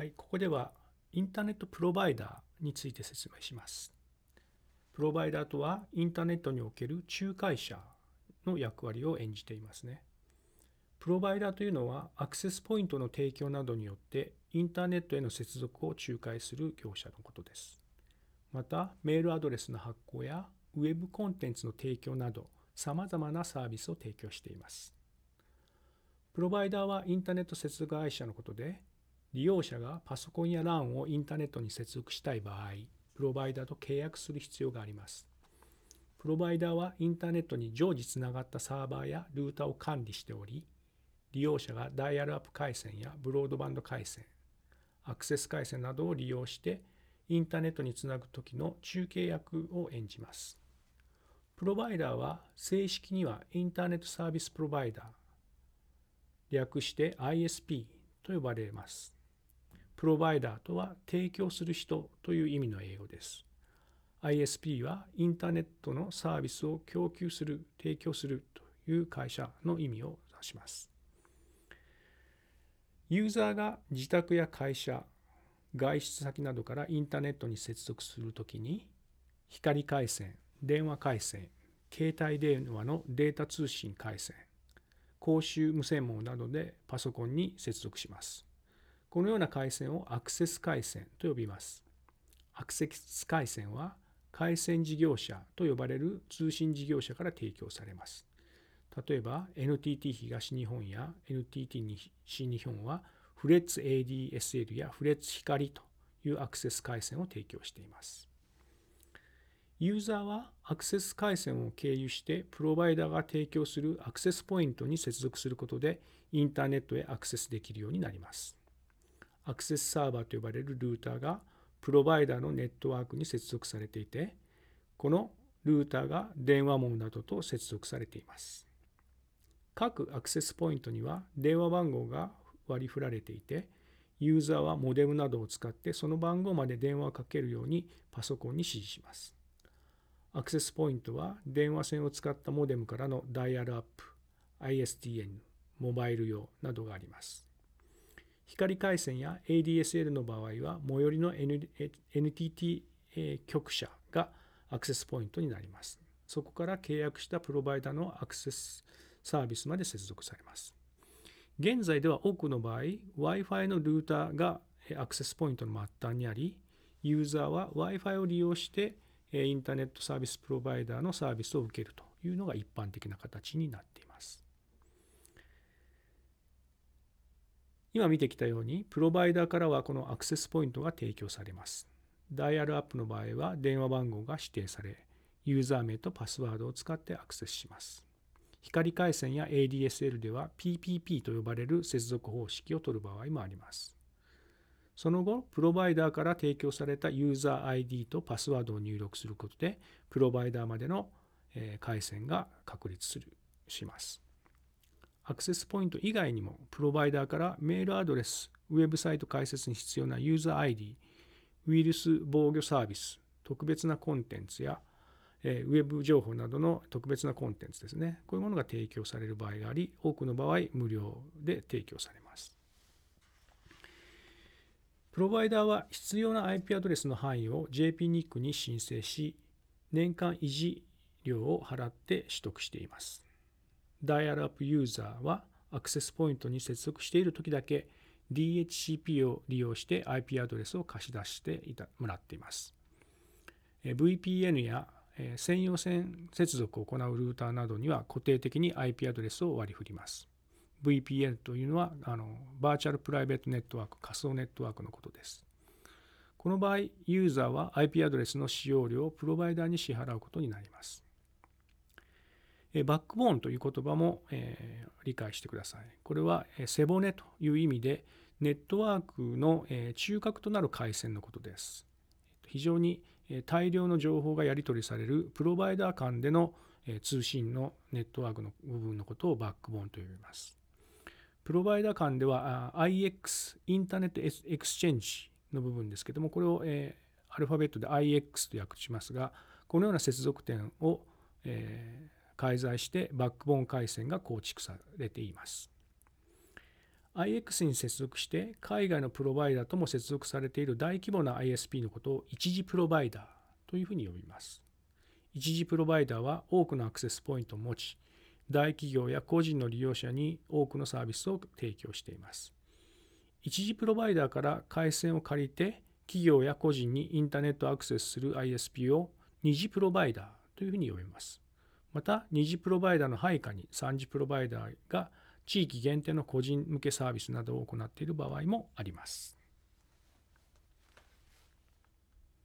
はい、ここではインターネットプロバイダーについて説明します。プロバイダーとはインターネットにおける仲介者の役割を演じていますね。プロバイダーというのはアクセスポイントの提供などによってインターネットへの接続を仲介する業者のことです。また、メールアドレスの発行やウェブコンテンツの提供など様々なサービスを提供しています。プロバイダーはインターネット接続会社のことで利用者がパソコンや LAN をインターネットに接続したい場合、プロバイダーと契約する必要があります。プロバイダーはインターネットに常時つながったサーバーやルーターを管理しており、利用者がダイヤルアップ回線やブロードバンド回線、アクセス回線などを利用してインターネットにつなぐ時の中継役を演じます。プロバイダーは正式にはインターネットサービスプロバイダー、略して ISP と呼ばれます。プロバイダーとは提供する人という意味の英語です。ISP はインターネットのサービスを供給する、提供するという会社の意味を指します。ユーザーが自宅や会社、外出先などからインターネットに接続するときに、光回線、電話回線、携帯電話のデータ通信回線、公衆無線網などでパソコンに接続します。このような回線をアクセス回線と呼びます。アクセス回線は回線事業者と呼ばれる通信事業者から提供されます。例えば NTT 東日本や NTT 西日本はフレッツ ADSL やフレッツ光というアクセス回線を提供しています。ユーザーはアクセス回線を経由してプロバイダーが提供するアクセスポイントに接続することでインターネットへアクセスできるようになります。アクセスサーバーと呼ばれるルーターがプロバイダーのネットワークに接続されていて、このルーターが電話網などと接続されています。各アクセスポイントには電話番号が割り振られていて、ユーザーはモデムなどを使ってその番号まで電話をかけるようにパソコンに指示します。アクセスポイントは電話線を使ったモデムからのダイヤルアップ、ISDN、モバイル用などがあります。光回線や ADSL の場合は最寄りの NTT 局社がアクセスポイントになります。そこから契約したプロバイダのアクセスサービスまで接続されます。現在では多くの場合、Wi-Fi のルーターがアクセスポイントの末端にあり、ユーザーは Wi-Fi を利用してインターネットサービスプロバイダーのサービスを受けるというのが一般的な形になっています。今見てきたように、プロバイダーからはこのアクセスポイントが提供されます。ダイヤルアップの場合は電話番号が指定され、ユーザー名とパスワードを使ってアクセスします。光回線や ADSL では PPP と呼ばれる接続方式を取る場合もあります。その後、プロバイダーから提供されたユーザー ID とパスワードを入力することで、プロバイダーまでの回線が確立するします。アクセスポイント以外にも、プロバイダーからメールアドレス、ウェブサイト開設に必要なユーザー ID、ウイルス防御サービス、特別なコンテンツや、ウェブ情報などの特別なコンテンツですね。こういうものが提供される場合があり、多くの場合無料で提供されます。プロバイダーは必要な IP アドレスの範囲を JPNIC に申請し、年間維持料を払って取得しています。ダイヤルアップユーザーはアクセスポイントに接続している時だけ DHCP を利用して IP アドレスを貸し出してもらっています。VPN や専用線接続を行うルーターなどには固定的に IP アドレスを割り振ります。VPN というのはあのバーチャルプライベートネットワーク、仮想ネットワークのことです。この場合、ユーザーは IP アドレスの使用料をプロバイダーに支払うことになります。バックボーンという言葉も、え、理解してください。これは背骨という意味でネットワークの中核となる回線のことです。非常に大量の情報がやり取りされるプロバイダー間での通信のネットワークの部分のことをバックボーンと呼びます。プロバイダー間では IX、インターネットエクスチェンジの部分ですけども、これを、えアルファベットで IX と略しますが、このような接続点を、介在してバックボーン回線が構築されています。IX に接続して海外のプロバイダーとも接続されている大規模な ISP のことを一次プロバイダーというふうに呼びます。一次プロバイダーは多くのアクセスポイントを持ち、大企業や個人の利用者に多くのサービスを提供しています。一次プロバイダーから回線を借りて企業や個人にインターネットアクセスする ISP を二次プロバイダーというふうに呼びます。また、2次プロバイダーの配下に3次プロバイダーが地域限定の個人向けサービスなどを行っている場合もあります。